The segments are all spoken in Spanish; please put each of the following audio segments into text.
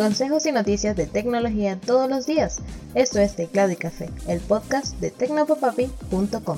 Consejos y noticias de tecnología todos los días. Esto es Teclado y Café, el podcast de tecnopopapi.com.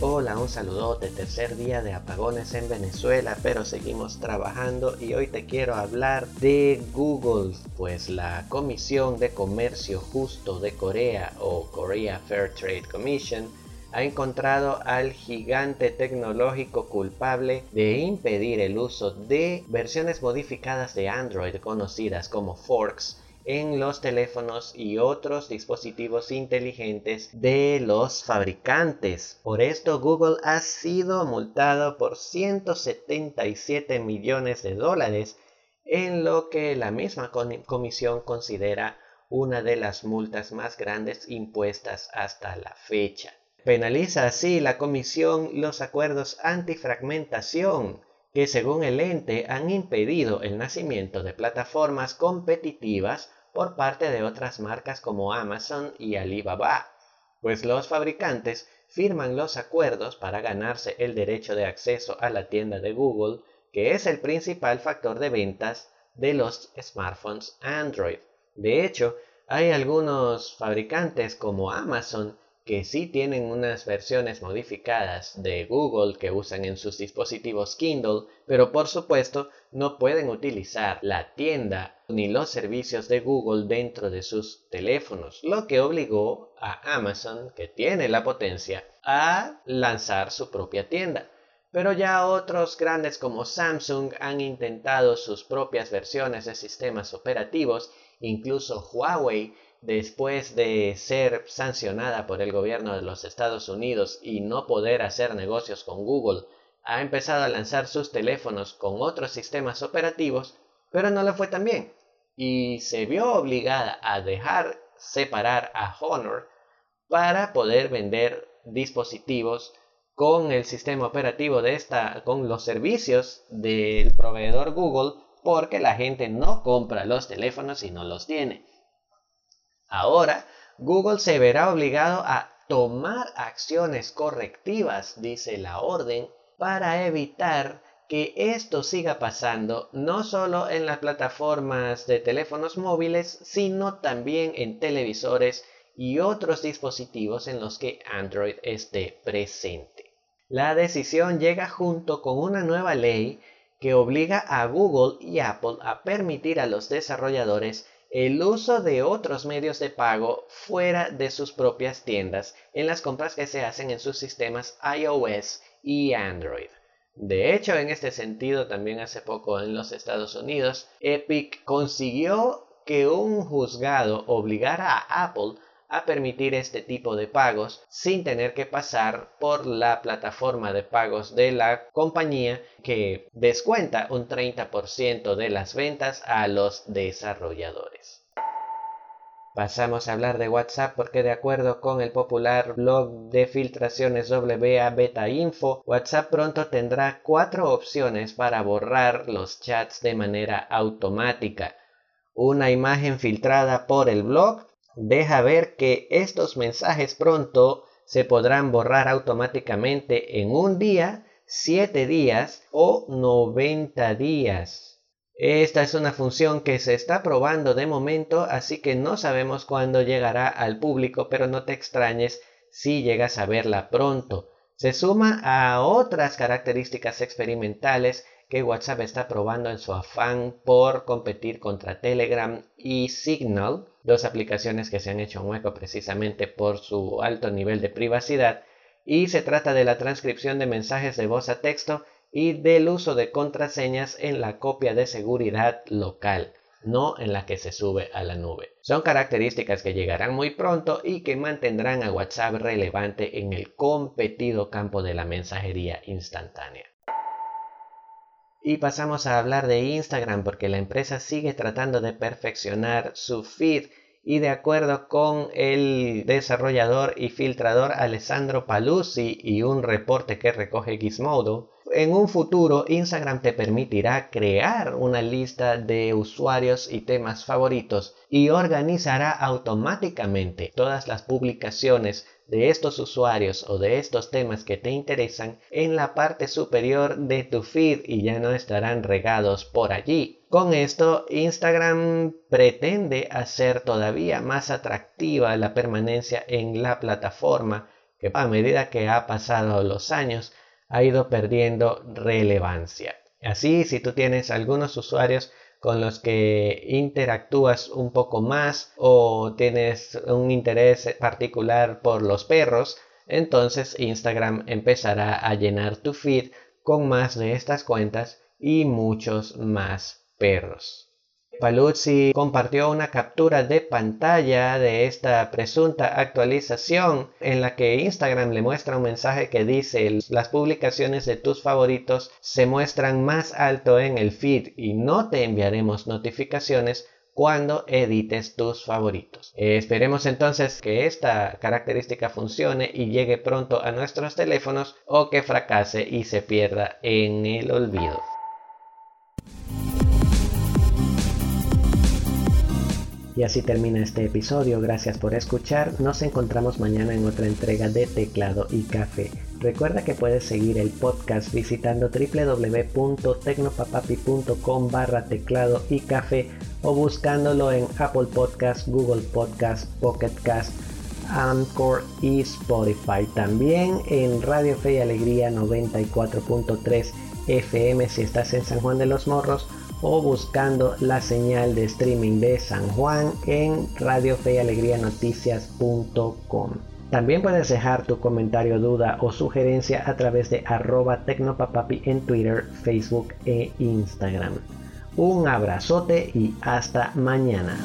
Hola, un saludote, tercer día de apagones en Venezuela, pero seguimos trabajando y hoy te quiero hablar de Google, pues la Comisión de Comercio Justo de Corea o Korea Fair Trade Commission ha encontrado al gigante tecnológico culpable de impedir el uso de versiones modificadas de Android conocidas como forks en los teléfonos y otros dispositivos inteligentes de los fabricantes. Por esto Google ha sido multado por 177 millones de dólares en lo que la misma comisión considera una de las multas más grandes impuestas hasta la fecha. Penaliza así la Comisión los acuerdos antifragmentación que según el ente han impedido el nacimiento de plataformas competitivas por parte de otras marcas como Amazon y Alibaba, pues los fabricantes firman los acuerdos para ganarse el derecho de acceso a la tienda de Google, que es el principal factor de ventas de los smartphones Android. De hecho, hay algunos fabricantes como Amazon que sí tienen unas versiones modificadas de Google que usan en sus dispositivos Kindle, pero por supuesto no pueden utilizar la tienda ni los servicios de Google dentro de sus teléfonos, lo que obligó a Amazon, que tiene la potencia, a lanzar su propia tienda. Pero ya otros grandes como Samsung han intentado sus propias versiones de sistemas operativos, incluso Huawei después de ser sancionada por el gobierno de los Estados Unidos y no poder hacer negocios con Google, ha empezado a lanzar sus teléfonos con otros sistemas operativos, pero no le fue tan bien y se vio obligada a dejar separar a Honor para poder vender dispositivos con el sistema operativo de esta con los servicios del proveedor Google porque la gente no compra los teléfonos y no los tiene. Ahora, Google se verá obligado a tomar acciones correctivas, dice la orden, para evitar que esto siga pasando no solo en las plataformas de teléfonos móviles, sino también en televisores y otros dispositivos en los que Android esté presente. La decisión llega junto con una nueva ley que obliga a Google y Apple a permitir a los desarrolladores el uso de otros medios de pago fuera de sus propias tiendas en las compras que se hacen en sus sistemas iOS y Android. De hecho, en este sentido, también hace poco en los Estados Unidos, Epic consiguió que un juzgado obligara a Apple a permitir este tipo de pagos sin tener que pasar por la plataforma de pagos de la compañía que descuenta un 30% de las ventas a los desarrolladores. Pasamos a hablar de WhatsApp porque de acuerdo con el popular blog de filtraciones WA Beta Info, WhatsApp pronto tendrá cuatro opciones para borrar los chats de manera automática. Una imagen filtrada por el blog deja ver que estos mensajes pronto se podrán borrar automáticamente en un día, 7 días o 90 días. Esta es una función que se está probando de momento, así que no sabemos cuándo llegará al público, pero no te extrañes si llegas a verla pronto. Se suma a otras características experimentales que WhatsApp está probando en su afán por competir contra Telegram y Signal, dos aplicaciones que se han hecho un hueco precisamente por su alto nivel de privacidad, y se trata de la transcripción de mensajes de voz a texto y del uso de contraseñas en la copia de seguridad local, no en la que se sube a la nube. Son características que llegarán muy pronto y que mantendrán a WhatsApp relevante en el competido campo de la mensajería instantánea. Y pasamos a hablar de Instagram porque la empresa sigue tratando de perfeccionar su feed y de acuerdo con el desarrollador y filtrador Alessandro Paluzzi y un reporte que recoge Gizmodo, en un futuro Instagram te permitirá crear una lista de usuarios y temas favoritos y organizará automáticamente todas las publicaciones de estos usuarios o de estos temas que te interesan en la parte superior de tu feed y ya no estarán regados por allí. Con esto, Instagram pretende hacer todavía más atractiva la permanencia en la plataforma que a medida que ha pasado los años ha ido perdiendo relevancia. Así, si tú tienes algunos usuarios con los que interactúas un poco más o tienes un interés particular por los perros, entonces Instagram empezará a llenar tu feed con más de estas cuentas y muchos más perros. Paluzzi compartió una captura de pantalla de esta presunta actualización en la que Instagram le muestra un mensaje que dice las publicaciones de tus favoritos se muestran más alto en el feed y no te enviaremos notificaciones cuando edites tus favoritos. esperemos entonces que esta característica funcione y llegue pronto a nuestros teléfonos o que fracase y se pierda en el olvido. Y así termina este episodio, gracias por escuchar, nos encontramos mañana en otra entrega de Teclado y Café. Recuerda que puedes seguir el podcast visitando www.tecnopapapi.com barra teclado y café o buscándolo en Apple Podcast, Google Podcast, Pocket Cast, Anchor y Spotify. También en Radio Fe y Alegría 94.3 FM si estás en San Juan de los Morros o buscando la señal de streaming de San Juan en Radio y Alegría Noticias.com. También puedes dejar tu comentario, duda o sugerencia a través de arroba tecnopapapi en Twitter, Facebook e Instagram. Un abrazote y hasta mañana.